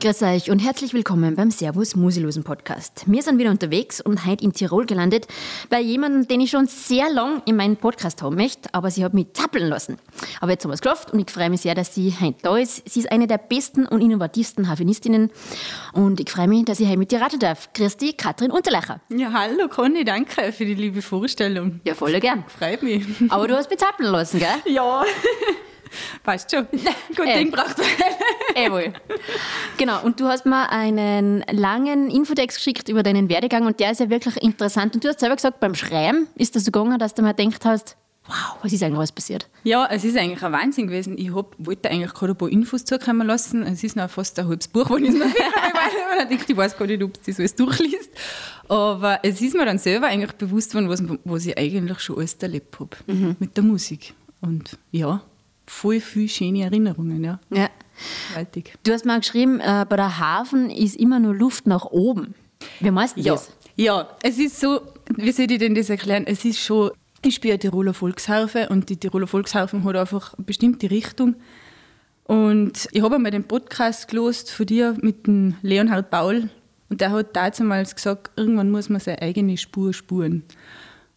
Grüß euch und herzlich willkommen beim Servus Musilosen Podcast. Wir sind wieder unterwegs und heute in Tirol gelandet bei jemandem, den ich schon sehr lang in meinen Podcast haben möchte, aber sie hat mich zappeln lassen. Aber jetzt haben wir es geschafft und ich freue mich sehr, dass sie heute da ist. Sie ist eine der besten und innovativsten Harfenistinnen und ich freue mich, dass ich heute mit dir raten darf. Dich, Katrin Unterlecher. Ja, hallo Conny, danke für die liebe Vorstellung. Ja, voll gern. Freut mich. Aber du hast mich zappeln lassen, gell? Ja. Weißt schon. Gut Äh. Ding braucht Jawohl. Genau, und du hast mir einen langen Infotext geschickt über deinen Werdegang und der ist ja wirklich interessant. Und du hast selber gesagt, beim Schreiben ist das so gegangen, dass du mir gedacht hast, wow, was ist eigentlich alles passiert? Ja, es ist eigentlich ein Wahnsinn gewesen. Ich hab, wollte eigentlich gerade ein paar Infos zukommen lassen. Es ist noch fast ein halbes Buch, wenn ich es ich denke, ich weiß gar nicht, ob du das alles durchliest. Aber es ist mir dann selber eigentlich bewusst worden, was, was ich eigentlich schon alles erlebt habe mit der Musik. Und ja, voll viele schöne Erinnerungen, ja. Ja. Gewaltig. Du hast mal geschrieben, äh, bei der Hafen ist immer nur Luft nach oben. Wie meinst du Ja, das? ja, es ist so, wie soll ich denn das erklären? Es ist schon, ich spiele Tiroler Volksharfe und die Tiroler Volksharfe hat einfach eine bestimmte Richtung. Und ich habe einmal den Podcast gelost von dir mit dem Leonhard Paul und der hat damals gesagt, irgendwann muss man seine eigene Spur spuren.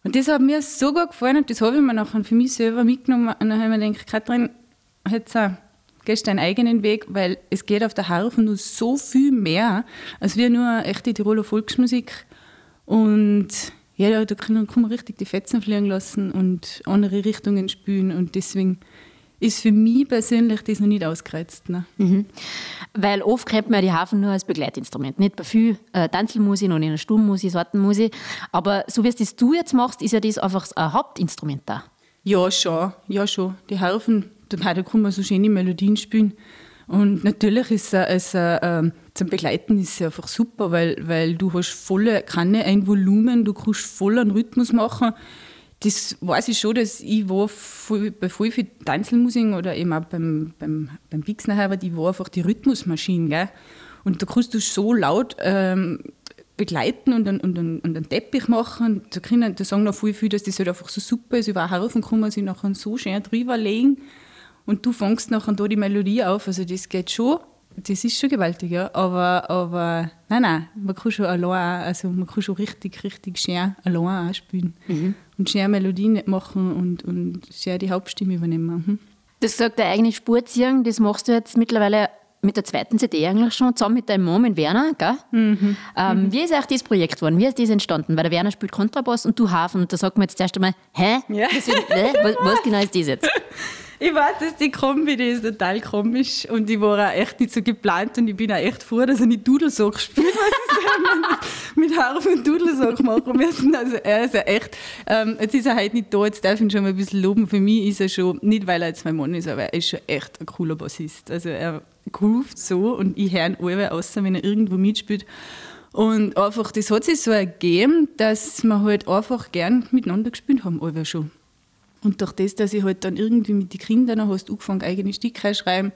Und das hat mir so gut gefallen und das habe ich mir nachher für mich selber mitgenommen. Und dann habe ich mir gedacht, Katrin, jetzt äh, gehst deinen eigenen Weg, weil es geht auf der Harfe nur so viel mehr, als wir nur echte Tiroler Volksmusik. Und ja, da kann man richtig die Fetzen fliegen lassen und andere Richtungen spielen. Und deswegen ist für mich persönlich das noch nicht ausgereizt. Ne? Weil oft kennt man ja die Hafen nur als Begleitinstrument. Nicht bei viel äh, Tanzelmusik und in der Sturmmusik, Sortenmusik. Aber so wie es das du jetzt machst, ist ja das einfach ein Hauptinstrument da. Ja, schon. Ja, schon. Die Harfen, da kann man so schöne Melodien spielen. Und natürlich ist es, es, äh, zum Begleiten ist es einfach super, weil, weil du hast volle Kanne, ein Volumen, du kannst voll einen Rhythmus machen. Das weiß ich schon, dass ich war voll, bei voll viel Tanzelmusik oder eben auch beim, beim, beim Bixner aber die war einfach die Rhythmusmaschine. Gell? Und da kannst du so laut ähm, begleiten und einen, und, einen, und einen Teppich machen. Da, können, da sagen noch viel, viel, dass das halt einfach so super ist. Über Haufen kann man sich nachher so schön drüber legen und du fängst nachher da die Melodie auf. Also das geht schon. Das ist schon gewaltig, ja. Aber, aber nein, nein, man kann schon allein, also man kann schon richtig, richtig schön allein auch spielen. Und schön Melodien machen und, und schön die Hauptstimme übernehmen. Mhm. Das gesagt, der eigene Spur ziehen, das machst du jetzt mittlerweile mit der zweiten CD eigentlich schon, zusammen mit deinem Mann, mit Werner, gell? Ähm, Wie ist eigentlich das Projekt geworden? Wie ist das entstanden? Weil der Werner spielt Kontrabass und du Hafen. Und da sagt man jetzt zuerst einmal, hä? Ja. Ist, hä? Was, was genau ist das jetzt? Ich weiß, dass die Kombi, die ist total komisch und ich war auch echt nicht so geplant und ich bin auch echt froh, dass ich nicht Dudelsack spiele, was ich mit Harf und Dudelsack machen müssen. Also er ist ja echt, ähm, jetzt ist er heute nicht da, jetzt darf ich ihn schon mal ein bisschen loben. Für mich ist er schon, nicht weil er jetzt mein Mann ist, aber er ist schon echt ein cooler Bassist. Also er groovt so und ich höre ihn alle außer wenn er irgendwo mitspielt. Und einfach, das hat sich so ergeben, dass wir halt einfach gern miteinander gespielt haben, alle schon. Und durch das, dass ich halt dann irgendwie mit den Kindern hast angefangen, eigene Stücke schreiben.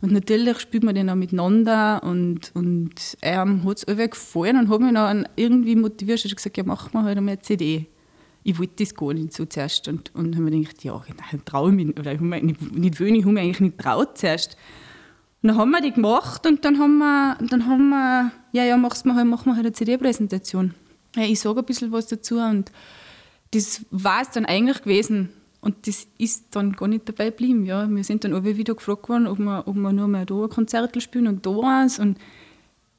Und natürlich spielt man dann auch miteinander und, und ähm, hat es alle gefallen und hat mich dann irgendwie motiviert und gesagt, ja, machen wir halt einmal eine CD. Ich wollte das gar nicht so zuerst und, und habe mir gedacht, ja, nein, traue ich mich, oder ich habe mir nicht, nicht wollen, ich habe mich eigentlich nicht traut zuerst. Und dann haben wir die gemacht und dann haben wir, dann haben wir ja, ja, machst mal halt, machen wir halt eine CD-Präsentation. Ja, ich sage ein bisschen was dazu und das war es dann eigentlich gewesen. Und das ist dann gar nicht dabei geblieben. Ja. Wir sind dann alle wieder gefragt worden, ob wir, ob wir nur mehr da ein Konzert spielen und da eins. Und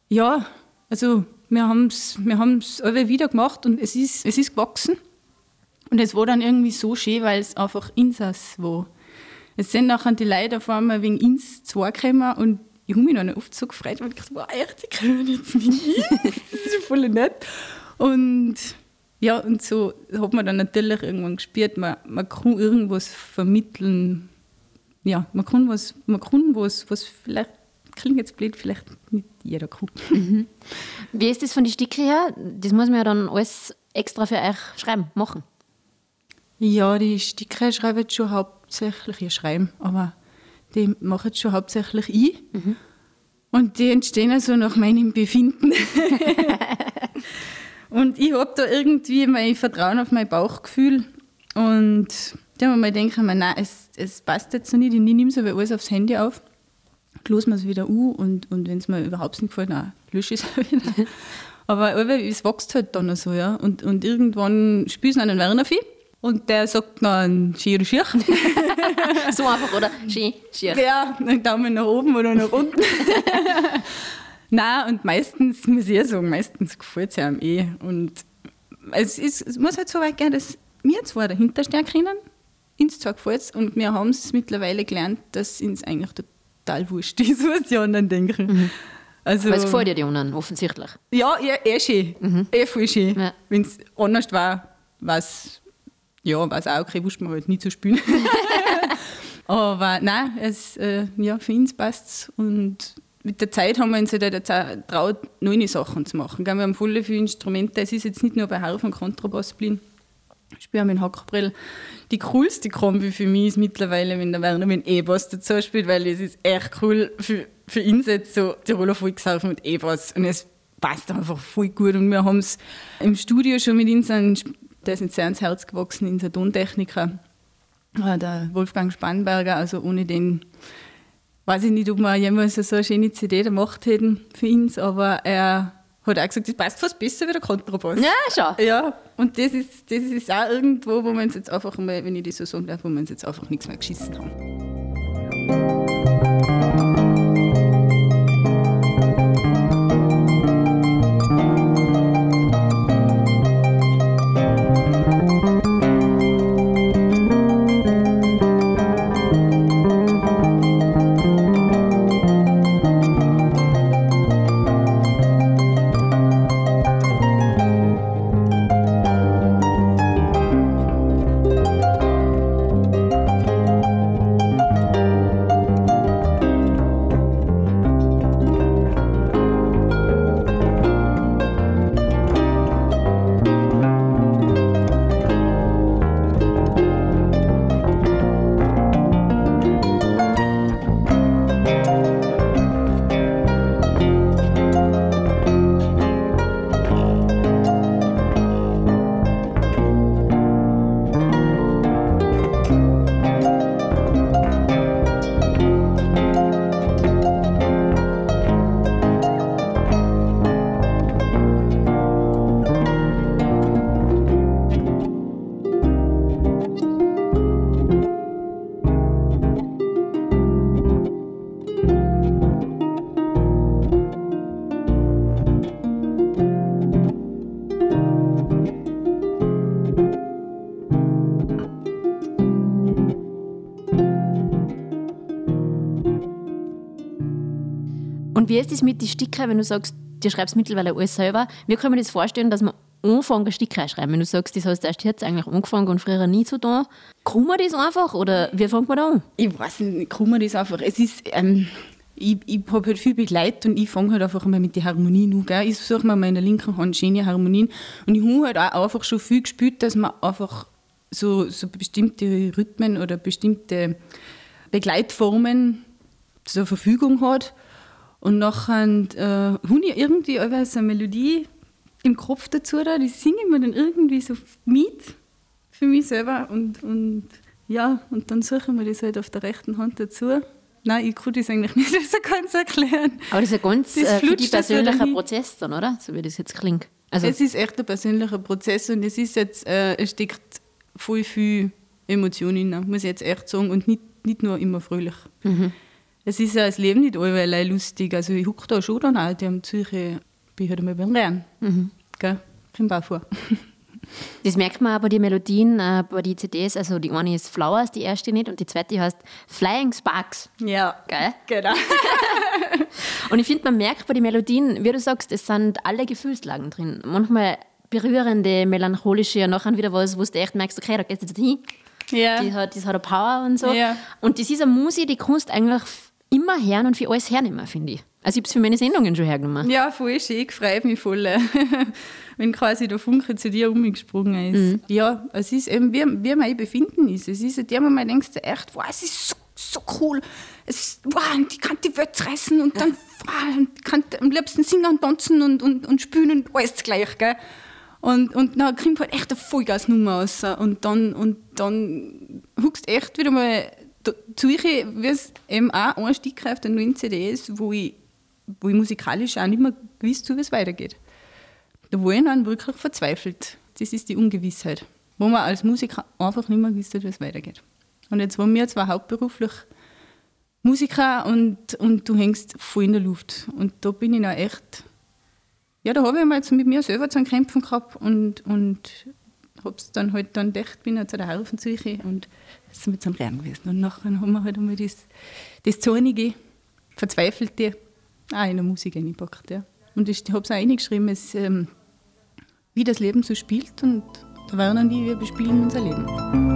ja, also wir haben es wir haben's alle wieder gemacht und es ist, es ist gewachsen. Und es war dann irgendwie so schön, weil es einfach Insas war. Es sind nachher die Leute auf einmal wegen ins zugekommen und ich habe mich dann oft so gefreut, weil ich dachte, wow, echt, die kommen jetzt mit. Das ist voll nett. Und ja, und so hat man dann natürlich irgendwann gespürt, man, man kann irgendwas vermitteln. Ja, man kann was, man kann was, was vielleicht, klingt jetzt blöd, vielleicht nicht jeder kann. Wie ist das von den Stücken her? Das muss man ja dann alles extra für euch schreiben, machen. Ja, die Stücke schreibe ich schon hauptsächlich, ich schreibe, aber die mache ich schon hauptsächlich ich. Und die entstehen also nach meinem Befinden. Und ich habe da irgendwie mein Vertrauen auf mein Bauchgefühl Und da haben wir mal gedacht, nein, es, es passt jetzt so nicht. Ich nehme es aber alles aufs Handy auf, löse mir es wieder an und, und wenn es mir überhaupt nicht gefällt, dann lösche ich es wieder. aber, es wächst halt dann noch so, ja. Und, und irgendwann spielst du einen Werner viel und der sagt dann schier, schier. so einfach, oder? Schier, schier. Ja, einen Daumen nach oben oder nach unten. Nein, und meistens, muss ich ja sagen, meistens gefällt es einem eh. Und es, ist, es muss halt so weit gehen, dass wir zwar dahinter stehen können, uns zwar gefällt und wir haben es mittlerweile gelernt, dass uns eigentlich total wurscht ist, was die anderen denken. Mhm. Also, Weil es gefällt dir die anderen, offensichtlich. Ja, ja eh schön. Mhm. Eh voll schön. Ja. Wenn es anders war, es ja, auch okay, wusste man halt nie zu spielen. Aber nein, es, äh, ja, für uns passt es. Und mit der Zeit haben wir uns halt getraut, neue Sachen zu machen. Wir haben voll viele Instrumente. Es ist jetzt nicht nur bei Harf und Kontrabass blieben. Ich spiele mit Hackbrill. Die coolste Kombi für mich ist mittlerweile, wenn der Werner mit E-Bass dazu spielt, weil es ist echt cool für, für ihn jetzt so Tiroler Volksharf mit E-Bass. Und es passt einfach voll gut. Und wir haben es im Studio schon mit ihm, der ist sehr ans Herz gewachsen, unser Tontechniker, äh, der Wolfgang Spannberger. Also ohne den weiß ich nicht, ob wir jemals so eine schöne CD gemacht hätten für ihn, aber er hat auch gesagt, das passt fast besser wie der Kontrabass. Ja, schon. Ja, und das ist, das ist auch irgendwo, wo wir uns jetzt einfach mal, wenn ich das so sagen darf, wo wir uns jetzt einfach nichts mehr geschissen haben. Wie ist es mit den Stickern, wenn du sagst, du schreibst mittlerweile alles selber? Wie kann man das vorstellen, dass man anfangen, Sticker schreiben? Wenn du sagst, das hast du erst jetzt eigentlich angefangen und früher nie so da. Kann man das einfach oder wie fängt man da an? Ich weiß nicht, kann man das einfach. Es ist, ähm, ich, ich habe halt viel Begleitet und ich fange halt einfach mal mit der Harmonie an. Gell? Ich suche mir in der linken Hand schöne Harmonien und ich habe halt auch einfach schon viel gespürt, dass man einfach so, so bestimmte Rhythmen oder bestimmte Begleitformen zur Verfügung hat und nachher äh, habe ich irgendwie so eine Melodie im Kopf dazu, da, die singe ich mir dann irgendwie so mit für mich selber und, und ja, und dann suche ich mir das halt auf der rechten Hand dazu. Nein, ich kann das eigentlich nicht so ganz erklären. Aber das ist ein ganz äh, für dich persönlicher Prozess dann, oder? So wie das jetzt klingt. Also es ist echt ein persönlicher Prozess und es ist jetzt, äh, es steckt voll viel Emotionen drin, muss ich jetzt echt sagen, und nicht, nicht nur immer fröhlich. Mhm es ist ja das Leben nicht allweil lustig. Also ich hucke da schon dann auch, die haben Psyche, bin halt einmal beim Lernen. Mhm. Gell? Kommt auch vor. Das merkt man aber die Melodien äh, bei den CDs. Also die eine ist Flowers, die erste nicht, und die zweite heißt Flying Sparks. Ja. Geil? Genau. und ich finde, man merkt bei den Melodien, wie du sagst, es sind alle Gefühlslagen drin. Manchmal berührende, melancholische, und nachher wieder was, wo du echt merkst, okay, da gehst du jetzt hin. Ja. Die, hat, die hat eine Power und so. Ja. Und das ist eine Musik, die kannst du eigentlich immer hören und für alles hernehmen, finde ich. Also ich habe es für meine Sendungen schon hergenommen. Ja, voll schön, ich freue mich voll, wenn quasi der Funke zu dir umgesprungen ist. Mhm. Ja, es ist eben, wie, wie mein Befinden ist. Es ist der Moment, denkst du echt, wow, es ist so, so cool. Es, wow, die kann die Welt reißen und dann wow, kann am liebsten singen und tanzen und, und, und spielen und alles gleich. Gell? Und, und dann kommt halt echt eine Vollgasnummer raus. Und dann, und dann huckst echt wieder mal zu ich, wie es eben auch Einstieg auf den neuen CDs, wo ich, wo ich musikalisch auch nicht mehr gewusst habe, wie es weitergeht. Da war ich dann wirklich verzweifelt. Das ist die Ungewissheit. Wo man als Musiker einfach nicht mehr gewusst hat, wie es weitergeht. Und jetzt waren wir zwar hauptberuflich Musiker und, und du hängst voll in der Luft. Und da bin ich dann echt ja, da habe ich mal mit mir selber zu kämpfen gehabt und, und habe es dann halt dann gedacht, bin ich zu der Hafenzüche und ist mit so einem Rennen gewesen. Und nachher haben wir halt einmal das, das Zornige, Verzweifelte auch in der Musik eingepackt. Ja. Und ich habe es auch reingeschrieben, es, ähm, wie das Leben so spielt und da waren dann die, wir bespielen unser Leben.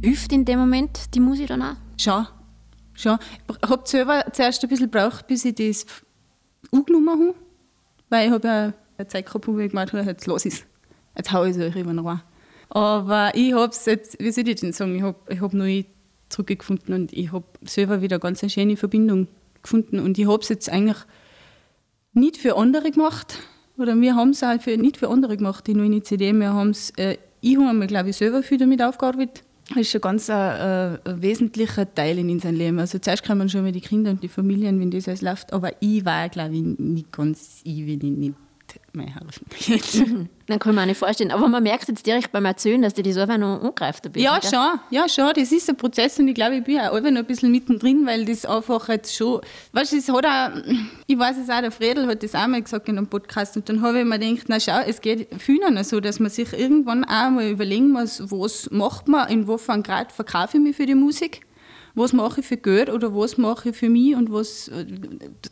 Hilft in dem Moment die Musik dann auch? Schon. Schon. Ich habe selber zuerst ein bisschen gebraucht, bis ich das angenommen habe. Weil ich habe ja eine Zeit gehabt, wo ich gemeint habe, jetzt los ist. Jetzt haue ich es euch immer rein. Aber ich habe es jetzt, wie soll ich denn sagen, ich habe ich hab neu zurückgefunden und ich habe selber wieder ganz eine schöne Verbindung gefunden. Und ich habe es jetzt eigentlich nicht für andere gemacht. Oder wir haben es auch für, nicht für andere gemacht, die neue CD. Wir äh, ich habe mir, glaube ich, selber viel damit aufgearbeitet ist ein ganz äh, ein wesentlicher Teil in unserem Leben. Also zuerst kommen schon mal die Kinder und die Familien, wenn das alles läuft, aber ich war, glaube ich, nicht ganz ich, ich nicht mehr helfen Dann kann man auch nicht vorstellen. Aber man merkt jetzt direkt beim Erzählen, dass du die selber noch angreift. Ein bisschen, ja, gell? schon. Ja, schon. Das ist ein Prozess und ich glaube, ich bin auch noch ein bisschen mittendrin, weil das einfach jetzt schon. Weißt du, es hat auch, ich weiß es auch, der Fredel hat das auch mal gesagt in einem Podcast und dann habe ich mir gedacht, na schau, es geht vielen so, dass man sich irgendwann auch mal überlegen muss, was macht man, in wofern Grad verkaufe ich mich für die Musik was mache ich für Geld oder was mache ich für mich und was.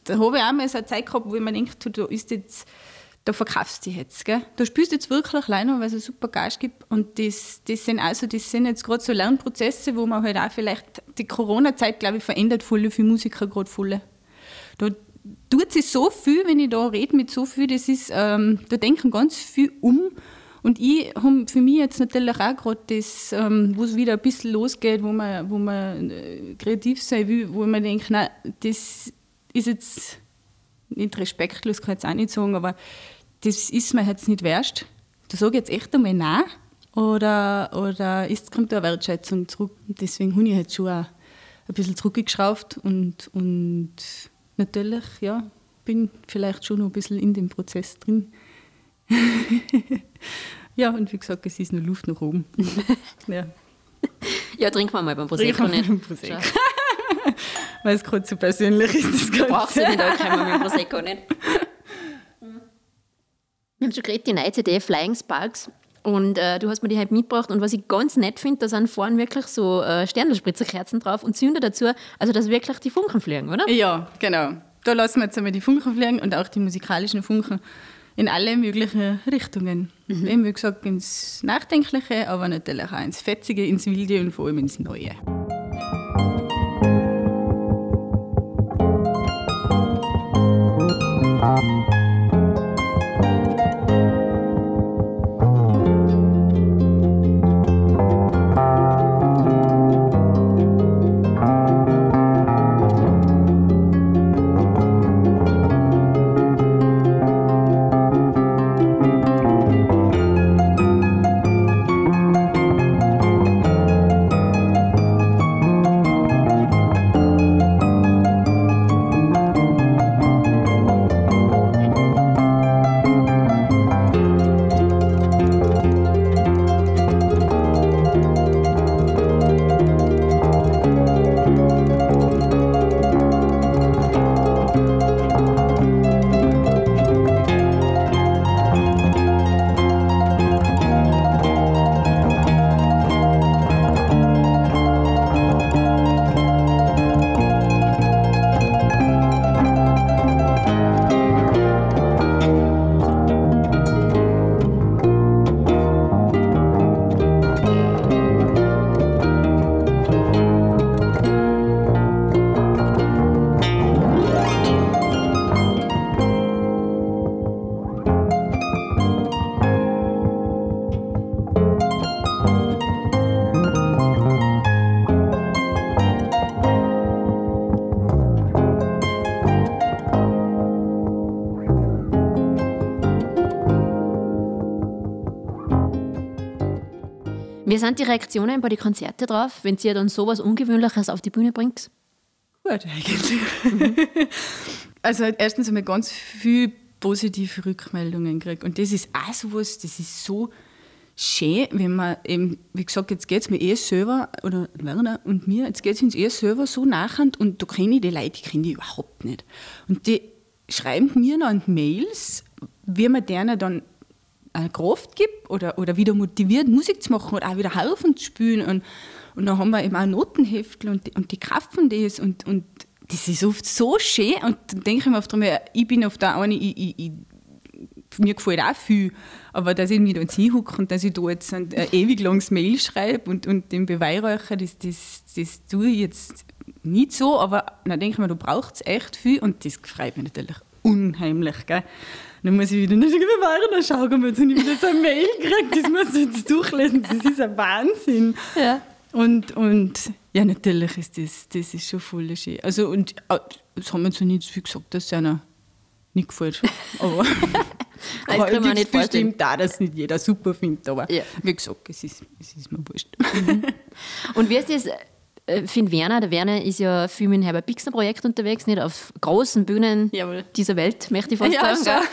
Da habe ich auch mal so eine Zeit gehabt, wo ich mir denke, da ist jetzt da verkaufst du dich jetzt. Gell? Da spielst du jetzt wirklich alleine, weil es super Geist gibt. Und das, das sind also, das sind jetzt gerade so Lernprozesse, wo man halt auch vielleicht, die Corona-Zeit, glaube ich, verändert voll für Musiker gerade voll. Da tut sich so viel, wenn ich da rede mit so viel, das ist, ähm, da denken ganz viel um. Und ich habe für mich jetzt natürlich auch gerade das, ähm, wo es wieder ein bisschen losgeht, wo man, wo man äh, kreativ sein will, wo man denkt, nein, das ist jetzt nicht respektlos, kann ich jetzt auch nicht sagen, aber das ist mir jetzt nicht wert. Da sage ich jetzt echt einmal Nein. Oder, oder ist, kommt da eine Wertschätzung zurück? Deswegen habe ich jetzt schon auch ein bisschen zurückgeschraubt und, und natürlich, ja, bin vielleicht schon noch ein bisschen in dem Prozess drin. ja, und wie gesagt, es ist nur Luft nach oben. ja. ja, trinken wir mal beim Prosecco nicht. Beim Prosecco. Weil es gerade so persönlich ist. Das Ganze. Brauchst du den da keinen mit Prosecco nicht. Wir haben schon geredet, die neue CD Flying Sparks. Und äh, du hast mir die halt mitgebracht und was ich ganz nett finde, da sind vorne wirklich so äh, Sternelspritzerkerzen drauf und Zünder dazu, also dass wirklich die Funken fliegen, oder? Ja, genau. Da lassen wir jetzt einmal die Funken fliegen und auch die musikalischen Funken in alle möglichen Richtungen. Mhm. Eben, wie gesagt, ins Nachdenkliche, aber natürlich auch ins Fetzige, ins Wilde und vor allem ins Neue. Wie sind die Reaktionen bei den Konzerten drauf, wenn ihr dann sowas Ungewöhnliches auf die Bühne bringt? Gut, eigentlich. Mhm. also erstens einmal ganz viel positive Rückmeldungen gekriegt. Und das ist auch sowas, das ist so schön, wenn man eben, wie gesagt, jetzt geht es mir eh selber, oder Werner und mir, jetzt geht es uns eh selber so nachhand und da kenne ich die Leute, die kenne ich überhaupt nicht. Und die schreiben mir dann Mails, wie man denen dann Kraft gibt oder, oder wieder motiviert, Musik zu machen oder auch wieder helfen zu spielen. Und, und dann haben wir eben auch Notenheftel und die, und die Kraft von das. Und, und das ist oft so schön. Und dann denke ich mir oft einmal, ich bin auf der eine, ich, ich, ich, mir gefällt auch viel, aber dass ich mich da jetzt hinhucke und dass ich da jetzt ein, ein ewig langes Mail schreibe und, und den Beweihräucher, das, das, das tue ich jetzt nicht so, aber dann denke ich mir, du brauchst echt viel. Und das freut mich natürlich unheimlich. Gell? Dann muss ich wieder nicht bewahren, dann schauen wir, jetzt habe ich wieder so eine Mail gekriegt, das muss ich jetzt durchlesen, das ist ein Wahnsinn. Ja. Und, und ja, natürlich ist das, das ist schon voll schön. Also, und äh, das haben wir so nicht so viel gesagt, dass es einer nicht gefällt. Aber das kann man nicht bestimmt da, dass nicht jeder super findet, aber ja. wie gesagt, es ist, es ist mir wurscht. Und wie ist das finde Werner, der Werner ist ja viel mit dem Herbert Bixner Projekt unterwegs, nicht auf großen Bühnen Jawohl. dieser Welt, möchte ich fast ja, sagen.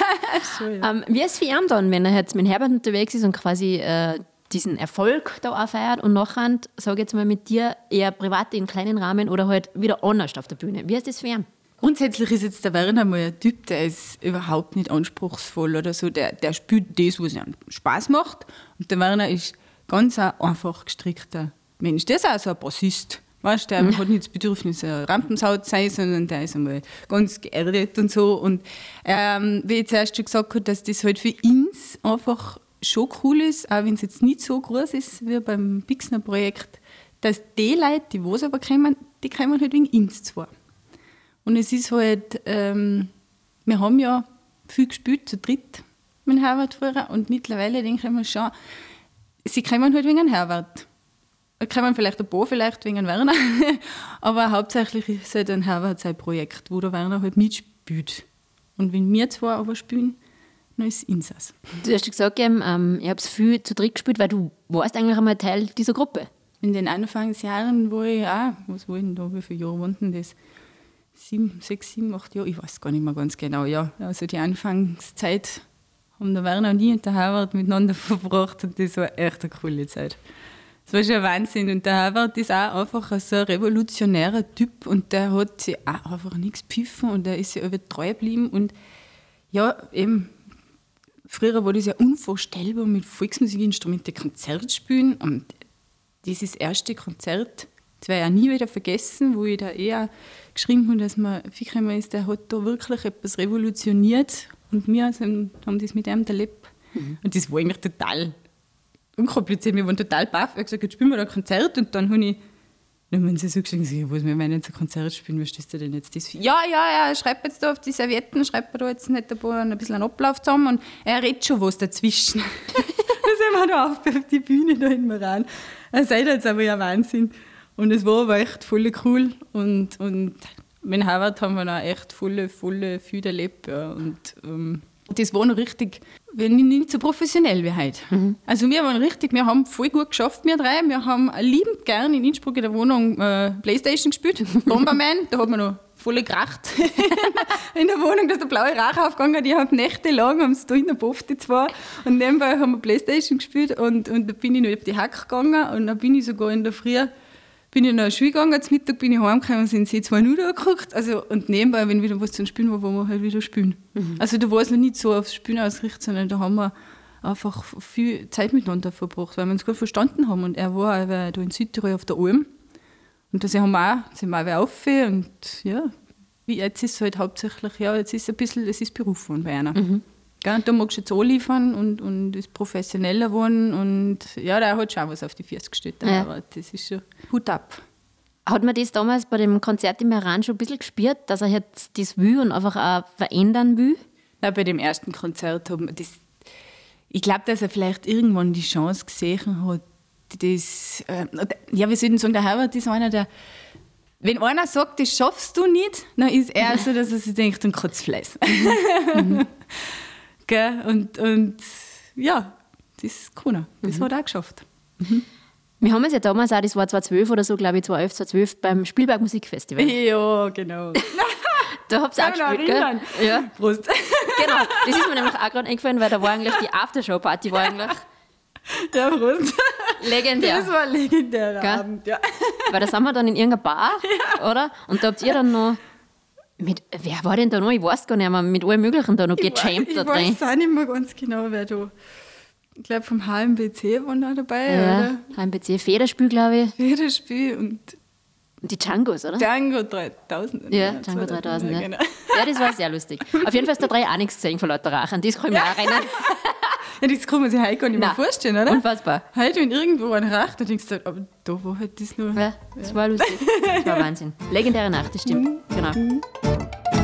Schon. ja. ähm, wie ist es für ihn dann, wenn er jetzt mit Herbert unterwegs ist und quasi äh, diesen Erfolg da auch feiert und nachher, sage ich jetzt mal mit dir, eher privat in kleinen Rahmen oder halt wieder anders auf der Bühne? Wie ist das für ihn? Grundsätzlich ist jetzt der Werner mal ein Typ, der ist überhaupt nicht anspruchsvoll oder so. Der, der spielt das, was ihm Spaß macht. Und der Werner ist ganz ein einfach gestrickter Mensch. Der ist auch so ein Bassist. Weißt, der mhm. hat nicht das Bedürfnis, ein Rampensau zu sein, sondern der ist einmal ganz geerdet und so. Und ähm, wie ich zuerst schon gesagt habe, dass das halt für ihn einfach schon cool ist, auch wenn es jetzt nicht so groß ist wie beim Pixner-Projekt, dass die Leute, die was aber kommen, die kommen halt wegen uns zwar. Und es ist halt, ähm, wir haben ja viel gespielt zu dritt mit Herbert früher und mittlerweile denke ich mir schon, sie kommen halt wegen Herbert kann man vielleicht ein paar vielleicht wegen Werner, aber hauptsächlich ist halt ein Herbert sein Projekt, wo der Werner halt mitspielt. Und wenn wir zwei aber spielen, dann ist es das. Du hast gesagt, ähm, ich habe es viel zu dritt gespielt, weil du warst eigentlich einmal Teil dieser Gruppe. In den Anfangsjahren, wo ich auch, was war denn da, wie viele Jahre waren denn das? Sieben, sechs, sieben, acht Jahre, ich weiß gar nicht mehr ganz genau, ja. Also die Anfangszeit haben der Werner und ich und der Herbert miteinander verbracht und das war echt eine coole Zeit. Das war schon Wahnsinn. Und der Harvard ist auch einfach so ein revolutionärer Typ und der hat sich auch einfach nichts pfiffen und der ist sich treu geblieben. Und ja, eben, früher war das ja unvorstellbar, mit Volksmusikinstrumenten Konzert spielen. Und dieses erste Konzert, das werde ich auch nie wieder vergessen, wo ich da eher geschrieben habe, dass man Fikremer ist, der hat da wirklich etwas revolutioniert. Und wir haben das mit ihm erlebt. Mhm. Und das war eigentlich total unkompliziert. Wir waren total baff. Er hat gesagt, jetzt spielen wir da ein Konzert. Und dann habe ich dann haben sie so gesagt, ja, was, wir wollen jetzt ein Konzert spielen, was ist du denn jetzt das? Ja, ja, ja, schreib jetzt da auf die Servietten, schreib da jetzt nicht ein, paar, ein bisschen einen Ablauf zusammen und er redet schon was dazwischen. da sind wir da auf, die Bühne da in Maran. Er sagt jetzt aber ja Wahnsinn. Und es war aber echt voll cool und, und mit Harvard haben wir auch echt volle, volle viel erlebt. Ja. Und ähm, das war noch richtig, wenn nicht so professionell wie heute. Mhm. Also wir waren richtig, wir haben voll gut geschafft, wir drei. Wir haben liebend gern in Innsbruck in der Wohnung äh, Playstation gespielt, Bomberman, da hat man noch voll gekracht in der Wohnung, dass der blaue Rauch aufgegangen ist. Ich habe nächtelang haben sie da in der Pofte zwar und nebenbei haben wir Playstation gespielt und, und da bin ich noch auf die Hack gegangen und dann bin ich sogar in der Früh bin ich in die Schule gegangen, zum Mittag bin ich heimgekommen und sind sie zwei Nudeln angeguckt. Also, und nebenbei, wenn wieder was zum Spielen war, wo wir halt wieder spielen. Mhm. Also da war es noch nicht so aufs Spielen ausgerichtet, sondern da haben wir einfach viel Zeit miteinander verbracht, weil wir uns gut verstanden haben. Und er war da in Südtirol auf der Alm. Und da sind wir auch, sind wir auch auf und ja, jetzt ist es halt hauptsächlich, ja, jetzt ist es ein bisschen, es ist Beruf von bei einer. Mhm. Gell? Und da magst du jetzt anliefern und, und ist professioneller geworden. Und ja, der hat schon was auf die Füße gestellt. Ja. Aber das ist schon Hut ab. Hat man das damals bei dem Konzert im Iran schon ein bisschen gespürt, dass er jetzt das will und einfach auch verändern will? Ja, bei dem ersten Konzert haben wir das. Ich glaube, dass er vielleicht irgendwann die Chance gesehen hat, das. Äh, ja, wir sollten sagen, der Herbert ist einer, der. Wenn einer sagt, das schaffst du nicht, dann ist er so, dass er sich denkt, dann Kotzfleiß. Mhm. Gell? Und, und ja, das ist cool. Das mhm. hat er auch geschafft. Mhm. Wir haben es ja damals auch, das war 2012 oder so, glaube ich, 2011, 2012, beim Spielberg Musikfestival. Ja, genau. da habt ihr auch gespielt, gell? Ja. Prost. genau, das ist mir nämlich auch gerade eingefallen, weil da war eigentlich die Aftershow-Party, war eigentlich... Ja, Prost. Legendär. Das war ein legendärer? Abend, ja. Weil da sind wir dann in irgendeiner Bar, ja. oder? Und da habt ihr dann noch mit, wer war denn da noch? Ich weiß gar nicht mehr. Mit allem Möglichen da noch gechampt da drin. Ich weiß auch nicht mehr ganz genau, wer da. Ich glaube, vom HMBC waren da dabei. Ja, oder? HMBC, Federspiel, glaube ich. Federspiel und. Und die Djangos, oder? Django 3000. Ja, Django 3000. Ja, genau. ja, das war sehr lustig. Auf jeden Fall ist da drei auch nichts gesehen von lauter Rachen. Das kann ich mir auch erinnern. Das kann man sich heute gar nicht mehr vorstellen, oder? Unfassbar. Heute, wenn irgendwo ein Racht, dann denkst du, aber da war halt das nur. Ja, das war lustig. Das war Wahnsinn. Legendäre Nacht, das stimmt. Mhm. Genau.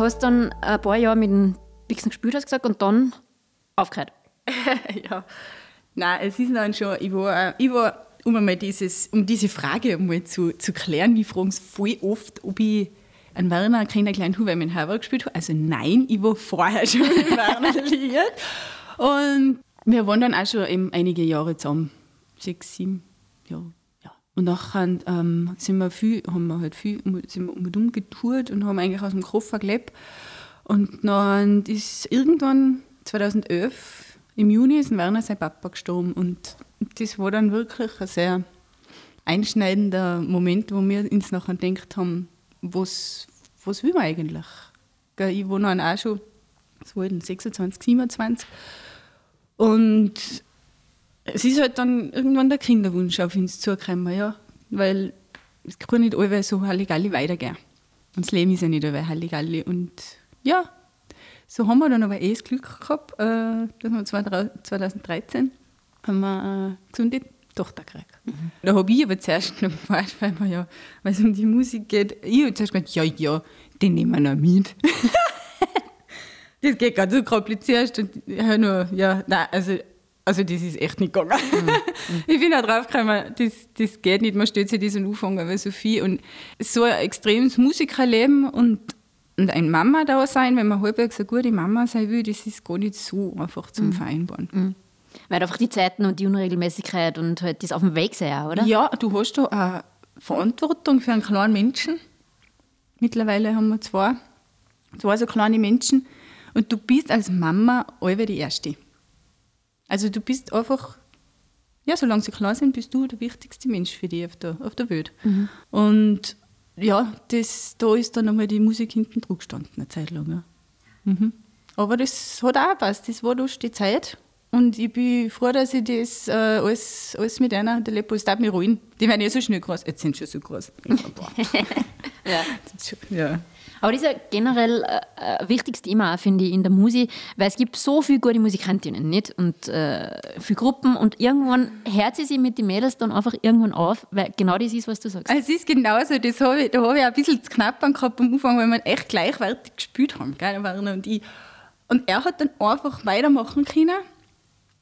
Hast dann ein paar Jahre mit dem Bixen gespielt, hast gesagt, und dann aufgehört. ja. Nein, es ist dann schon, ich war, ich war um einmal dieses, um diese Frage einmal zu, zu klären, wir fragen es voll oft, ob ich einen Werner habe, weil ich mit Harvard gespielt habe. Also nein, ich war vorher schon mit Werner liiert. Und wir waren dann auch schon eben einige Jahre zusammen. Sechs, sieben Jahre. Und nachher ähm, sind wir viel, haben wir halt viel sind wir um und getourt und haben eigentlich aus dem Koffer gelebt. Und dann ist irgendwann 2011 im Juni ist Werner sein Papa gestorben und das war dann wirklich ein sehr einschneidender Moment, wo wir uns nachher gedacht haben, was, was will man eigentlich? Ich war dann auch schon das war dann 26, 27 und es ist halt dann irgendwann der Kinderwunsch auf uns zugekommen, ja, weil es kann nicht alle so Halligalli weitergehen. Und das Leben ist ja nicht alle Halligalli und ja, so haben wir dann aber eh das Glück gehabt, äh, dass wir 2013 haben wir eine gesunde Tochter gekriegt. Da habe ich aber zuerst noch gefragt, weil, ja, weil es um die Musik geht. Ich habe zuerst gedacht, ja, ja, den nehmen wir noch mit. das geht ganz so kompliziert. Und ich habe nur, ja, nein, also, also das ist echt nicht gegangen. ich bin auch draufgekommen, das, das geht nicht, man stellt sich diesen Anfang, weil so viel und so ein extremes Musikerleben und, und ein Mama da sein, wenn man halbwegs eine gute Mama sein will, das ist gar nicht so einfach zum Vereinbaren. Weil einfach die Zeiten und die Unregelmäßigkeit und halt das auf dem Weg sein, oder? Ja, du hast da eine Verantwortung für einen kleinen Menschen. Mittlerweile haben wir zwei, zwei so kleine Menschen. Und du bist als Mama alle die Erste. Also du bist einfach, ja, solange sie klein sind, bist du der wichtigste Mensch für die auf der, auf der Welt. Und ja, das, da ist dann einmal die Musik hinten dran gestanden, eine Zeit lang. Ja. Mhm. Aber das hat auch gepasst, das war durch die Zeit. Und ich bin froh, dass ich das äh, alles, alles mit einer, der Lepo, es darf mich ruhen. Die werden ja so schnell groß. Jetzt sind sie schon so groß. Ja. Ja. Aber das ist ja generell äh, ein wichtiges Thema, finde ich, in der Musik, weil es gibt so viele gute Musikantinnen, nicht? Und äh, viele Gruppen und irgendwann hört sie sich mit den Mädels dann einfach irgendwann auf, weil genau das ist, was du sagst. Es ist genauso, das hab ich, da habe ich ein bisschen zu knappern gehabt am Anfang, weil wir echt gleichwertig gespielt haben, gell, Werner und ich. Und er hat dann einfach weitermachen können.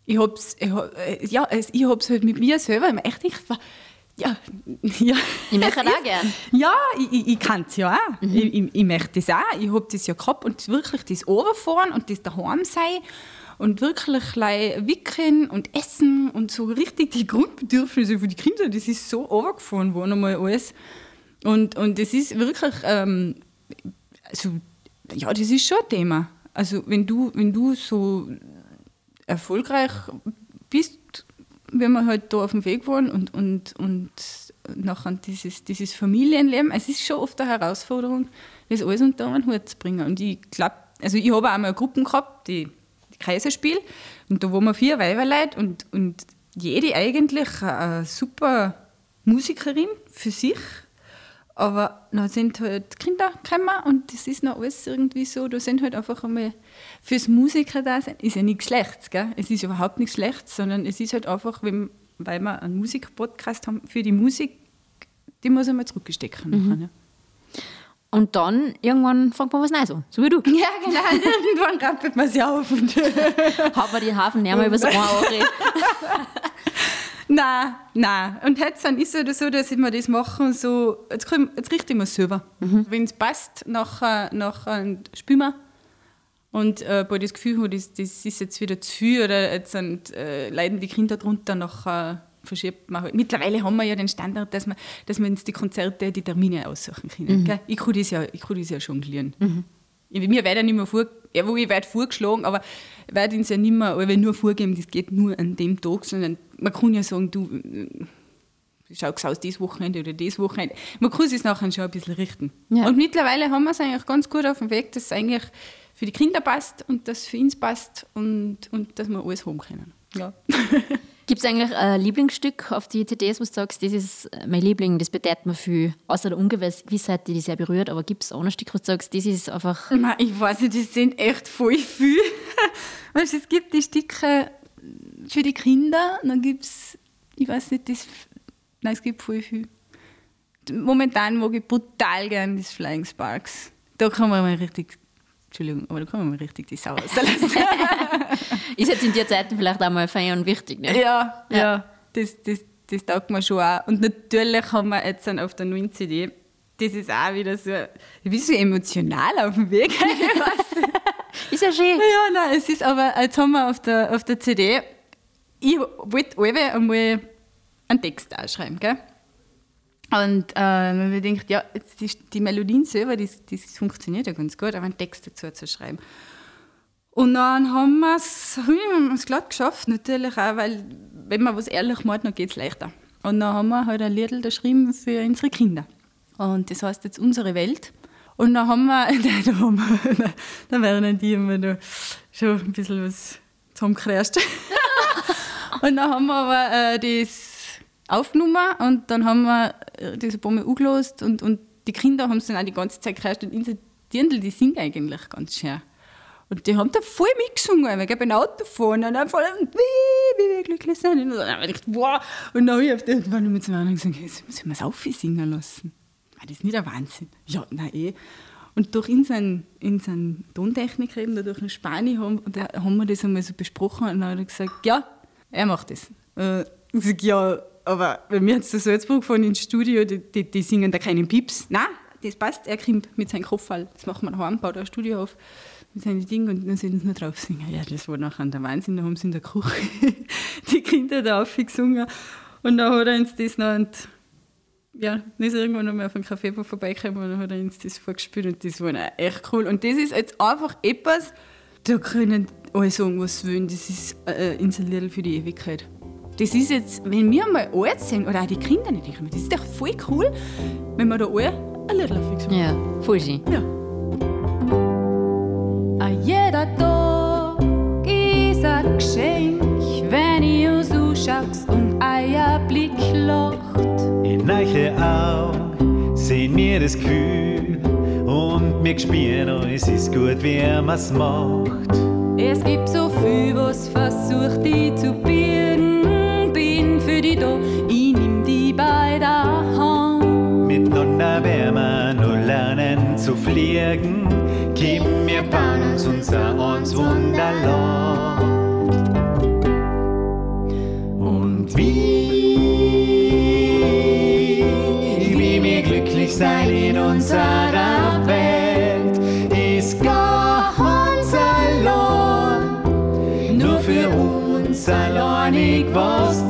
Ich hab's, ich hab, äh, ja, ich halt mit mir selber immer echt gedacht, wa- ja, ja. Ich möchte es auch ist- gern. Ja, ich, ich, ich kann es ja auch. Ich, ich, ich möchte das auch. Ich habe das ja gehabt und wirklich das runterfahren und das daheim sein und wirklich lei wickeln und essen und so richtig die Grundbedürfnisse für die Kinder, das ist so runtergefahren worden einmal alles. Und, und das ist wirklich, ähm, also, ja, das ist schon ein Thema. Also wenn du, wenn du so erfolgreich bist, wenn wir halt da auf dem Weg waren und, und, und nachher dieses, dieses Familienleben, es ist schon oft eine Herausforderung, das alles unter einen Hut zu bringen. Und ich glaube, also ich habe auch mal Gruppen gehabt, die, die Kaiserspiel, und da waren wir vier Weiberleute und, und jede eigentlich eine super Musikerin für sich. Aber dann sind halt Kinder gekommen und das ist noch alles irgendwie so, da sind halt einfach einmal fürs Musiker da sein, ist ja nichts Schlechtes, gell? Es ist überhaupt nichts Schlechtes, sondern es ist halt einfach, wenn, weil wir einen Musikpodcast haben, für die Musik, die muss einmal zurückgestecken. nachher, ne? Und dann irgendwann fängt man was Neues an, so wie du. Ja, genau, irgendwann rappelt man sich auf. Und Hat man die Hafen näher mal über so ein anreden. Nein, nein. Und jetzt dann ist es halt so, dass wir das machen, so, jetzt, kann, jetzt richte ich mir selber. Wenn es passt, nachher, nachher spielen wir. Und äh, bei das Gefühl habe, das, das ist jetzt wieder zu viel oder jetzt sind, äh, leiden die Kinder drunter, nachher verschiebt man halt. Mittlerweile haben wir ja den Standard, dass wir, dass wir uns die Konzerte, die Termine aussuchen können. gell? Ich kann das ja, ich kann das ja jonglieren. Ich, mir wird ja nicht mehr vor, ja, wo ich werde vorgeschlagen, aber ich werde uns ja nicht mehr alle nur vorgeben, das geht nur an dem Tag, sondern man kann ja sagen, du, äh, schau aus dieses Wochenende oder dieses Wochenende. Man kann es nachher schon ein bisschen richten. Ja. Und mittlerweile haben wir es eigentlich ganz gut auf dem Weg, dass es eigentlich für die Kinder passt und dass es für uns passt und, und dass wir alles haben können. Ja. Gibt es eigentlich ein Lieblingsstück auf die CDs, wo du sagst, das ist mein Liebling, das bedeutet mir viel, außer der Ungewissheit, die dich sehr berührt, aber gibt es auch ein Stück, wo du sagst, das ist einfach... Nein, ich weiß nicht, das sind echt voll viel. weißt, es gibt die Stücke für die Kinder, dann gibt es, ich weiß nicht, das, nein, es gibt voll viel. Momentan mag ich brutal gern das Flying Sparks. Da kann man mal richtig, Entschuldigung, aber da kann man mal richtig die Sau. Ist jetzt in der Zeiten vielleicht auch mal fein und wichtig, ne? ja, ja, das, das, das taugt mir schon auch. Und natürlich haben wir jetzt dann auf der neuen CD, das ist auch wieder so, ich bin so emotional auf dem Weg. Ist ja schön. Ja, nein, es ist aber, jetzt haben wir auf der, auf der CD, ich wollte alle einmal einen Text ausschreiben, gell? Und äh, man denkt, ja, die, die Melodien selber, das, das funktioniert ja ganz gut, aber einen Text dazu zu schreiben. Und dann haben wir es glatt geschafft, natürlich auch, weil, wenn man was ehrlich macht, dann geht es leichter. Und dann haben wir halt ein Lied geschrieben für unsere Kinder. Und das heißt jetzt Unsere Welt. Und dann haben wir, da, haben wir, da werden die immer da schon ein bisschen was zusammengekreischt. und dann haben wir aber äh, das aufgenommen und dann haben wir das ein paar Mal angelost und, und die Kinder haben es dann auch die ganze Zeit gekreischt und unsere Dirndl, die singen eigentlich ganz schön. Und die haben da voll mitgesungen, weil ich beim Auto fahren und dann voll, wie, wie wir glücklich sind. Und dann habe ich gedacht, wow. Und dann habe ich auf der Bahn mit dem anderen gesagt, müssen wir es auf singen lassen. Ah, das nicht der Wahnsinn. Ja, nein, eh. Und durch unseren, unseren Tontechniker, eben, durch den Spani, haben, haben wir das einmal so besprochen und dann hat er gesagt, ja, er macht das. Äh, ich sage, ja, aber wenn wir jetzt zu Salzburg fahren ins Studio, die, die, die singen da keinen Pips. Nein, das passt, er kommt mit seinem Kopfball. Das machen wir daheim, baut ein Studio auf mit seinen Dingen und dann sollen sie nur drauf singen. Ja, das war nachher der Wahnsinn. Da haben sie in der Küche die Kinder da aufgesungen. Und dann hat er uns das noch und ja, dann ist irgendwann noch mal auf einen Café vorbeigekommen und dann hat er uns das vorgespielt und das war echt cool. Und das ist jetzt einfach etwas, da können alle sagen, was sie wollen. Das ist äh, Insel für die Ewigkeit. Das ist jetzt, wenn wir mal alt sind, oder auch die Kinder nicht, das ist doch voll cool, wenn wir da alle ein Lied fix Ja, voll schön. Ja. A jeder Tag ist ein Geschenk, wenn ihr uns anschaust und euer Blick lacht. In eure Augen sehen wir das Gefühl und wir spüren, es ist gut, wie man's macht. Es gibt so viel, was versucht, die uns unser uns Wunderland. Und wie, wie wir glücklich sein in unserer Welt, ist ganz allein. Nur für uns alleinig was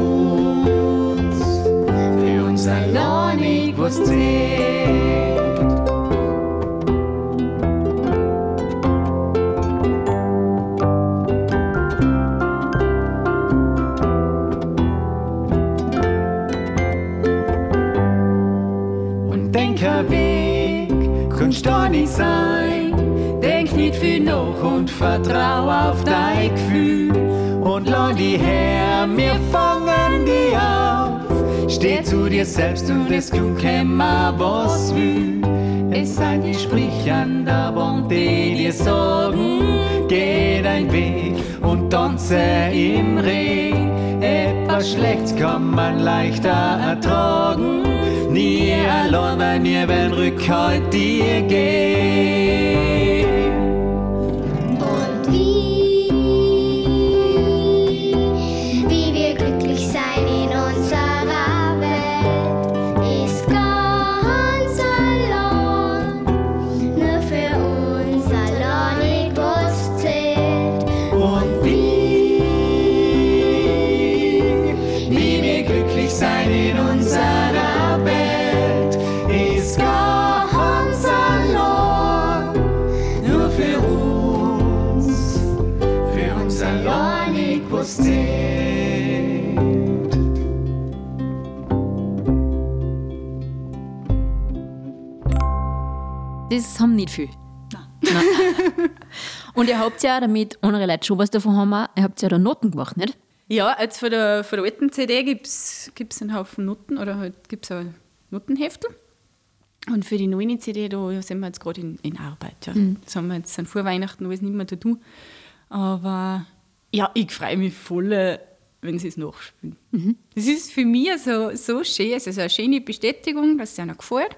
uns, für uns alleinig was zählt. Und du nicht sein. Denk nicht viel nach und vertrau auf dein Gefühl. Und die her, wir fangen die auf. Steh zu dir selbst und es kann kämmer was will. Es sind die der Wand, die dir sagen, geh dein Weg und tanze im Regen. Etwas Schlechtes kann man leichter ertragen. Nie allein, wenn wir wenn Rückhalt dir geben. Das haben nicht viel. Nein. Und ihr habt ja damit andere Leute schon was davon haben. Ihr habt ja da Noten gemacht, nicht? Ja, jetzt von der, von der alten CD gibt es einen Haufen Noten oder halt gibt es ein Notenheftel. Und für die neue CD, da sind wir jetzt gerade in, in Arbeit. Ja. Das haben wir jetzt an vor Weihnachten alles nicht mehr zu tun. Aber ja, ich freue mich voll, äh, wenn sie es nachspielen. Das ist für mich so, so schön. Es ist eine schöne Bestätigung, dass es ihnen gefällt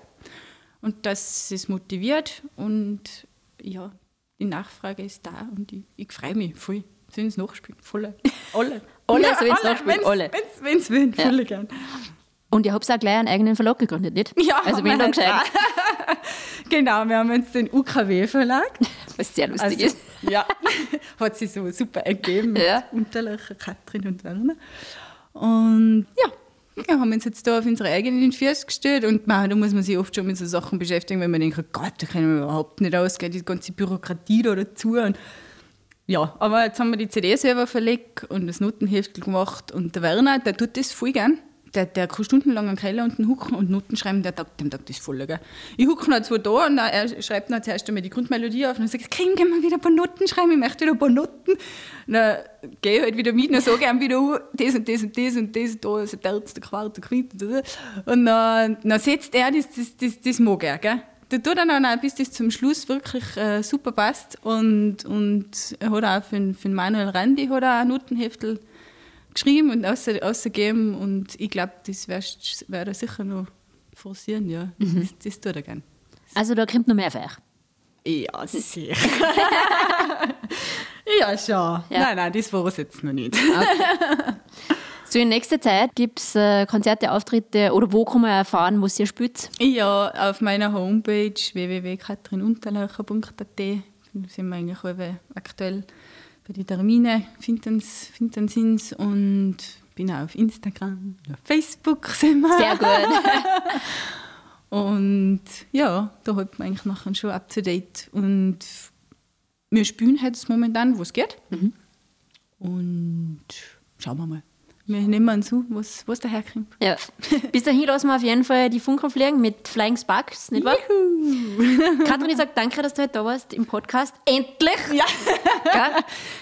und dass es motiviert. Und ja, die Nachfrage ist da und ich, ich freue mich voll. Sollen es nachspielen? Voll. Alle. Alle sollen es nachspielen, alle. Wenn's, wenn's wollen, Ja. voll gern. Und ihr habt auch gleich einen eigenen Verlag gegründet, nicht? Ja, also wenn wir dann gescheit, Genau, wir haben jetzt den UKW-Verlag. was sehr lustig Also, ist. ja, hat sich so super ergeben mit Ja. Unterlacher, Katrin und Werner. Und ja, wir haben uns jetzt da auf unsere eigenen Füße gestellt und man, da muss man sich oft schon mit so Sachen beschäftigen, wenn man denkt, oh Gott, da kennen wir überhaupt nicht ausgehen, die ganze Bürokratie da dazu. Und ja, aber jetzt haben wir die CD selber verlegt und das Notenheftel gemacht und der Werner, der tut das voll gern. Der, der kann stundenlang am Keller unten hucken und Noten schreiben, der tagt, dem tagt das voll. Gell? Ich hucke noch zwar da und er schreibt dann zuerst einmal die Grundmelodie auf und dann sagt, kriegen wir wieder ein paar Noten schreiben, ich möchte wieder ein paar Noten. Dann gehe ich halt wieder mit und sage ihm wieder, oh, das und das und das und das, da Terz, der Quart, der Quint. Und dann, dann setzt er, das, das, das, das mag er. Gell? Der tut dann auch, bis das zum Schluss wirklich äh, super passt. Und, und er hat auch für, für Manuel Randi hat auch ein Notenheftel geschrieben und ausgegeben. Und ich glaube, das werde werd er sicher noch forcieren. Ja. Das, das, das tut er gerne. Also da kommt noch mehr für. Ja, sicher. ja, schon. Nein, nein, das war es jetzt noch nicht. So in nächster Zeit gibt es äh, Konzerte, Auftritte oder wo kann man erfahren, was ihr spielt? Ja, auf meiner Homepage www.katrinunterlaucher.at sind wir eigentlich alle aktuell bei den Terminen, finden sie uns und bin auch auf Instagram, auf Facebook sind wir. Sehr gut. und ja, da hat man eigentlich nachher schon up to date. Und wir spielen jetzt momentan, wo es geht. Mhm. Und schauen wir mal. Wir nehmen an zu, was, was daherkommt. Ja. Bis dahin lassen wir auf jeden Fall die Funker fliegen mit Flying Sparks, nicht wahr? Katrin, ich sage danke, dass du heute da warst im Podcast. Endlich! Ja.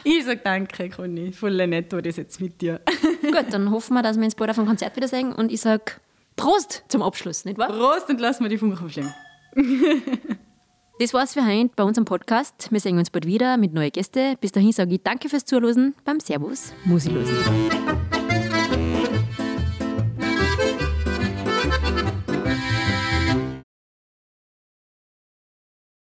Ich sage danke, Conny. Voll nett war das jetzt mit dir. Gut, dann hoffen wir, dass wir uns bald auf dem Konzert wiedersehen und ich sage Prost zum Abschluss, nicht wahr? Prost und lassen wir die Funker fliegen. Das war's für heute bei unserem Podcast. Wir sehen uns bald wieder mit neuen Gästen. Bis dahin sage ich danke fürs Zuhören beim Servus Musilosen.